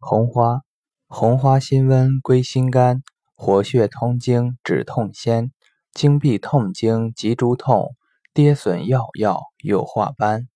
红花红花辛温归心肝活血通经止痛先经闭痛经及诸痛跌损药药有化斑。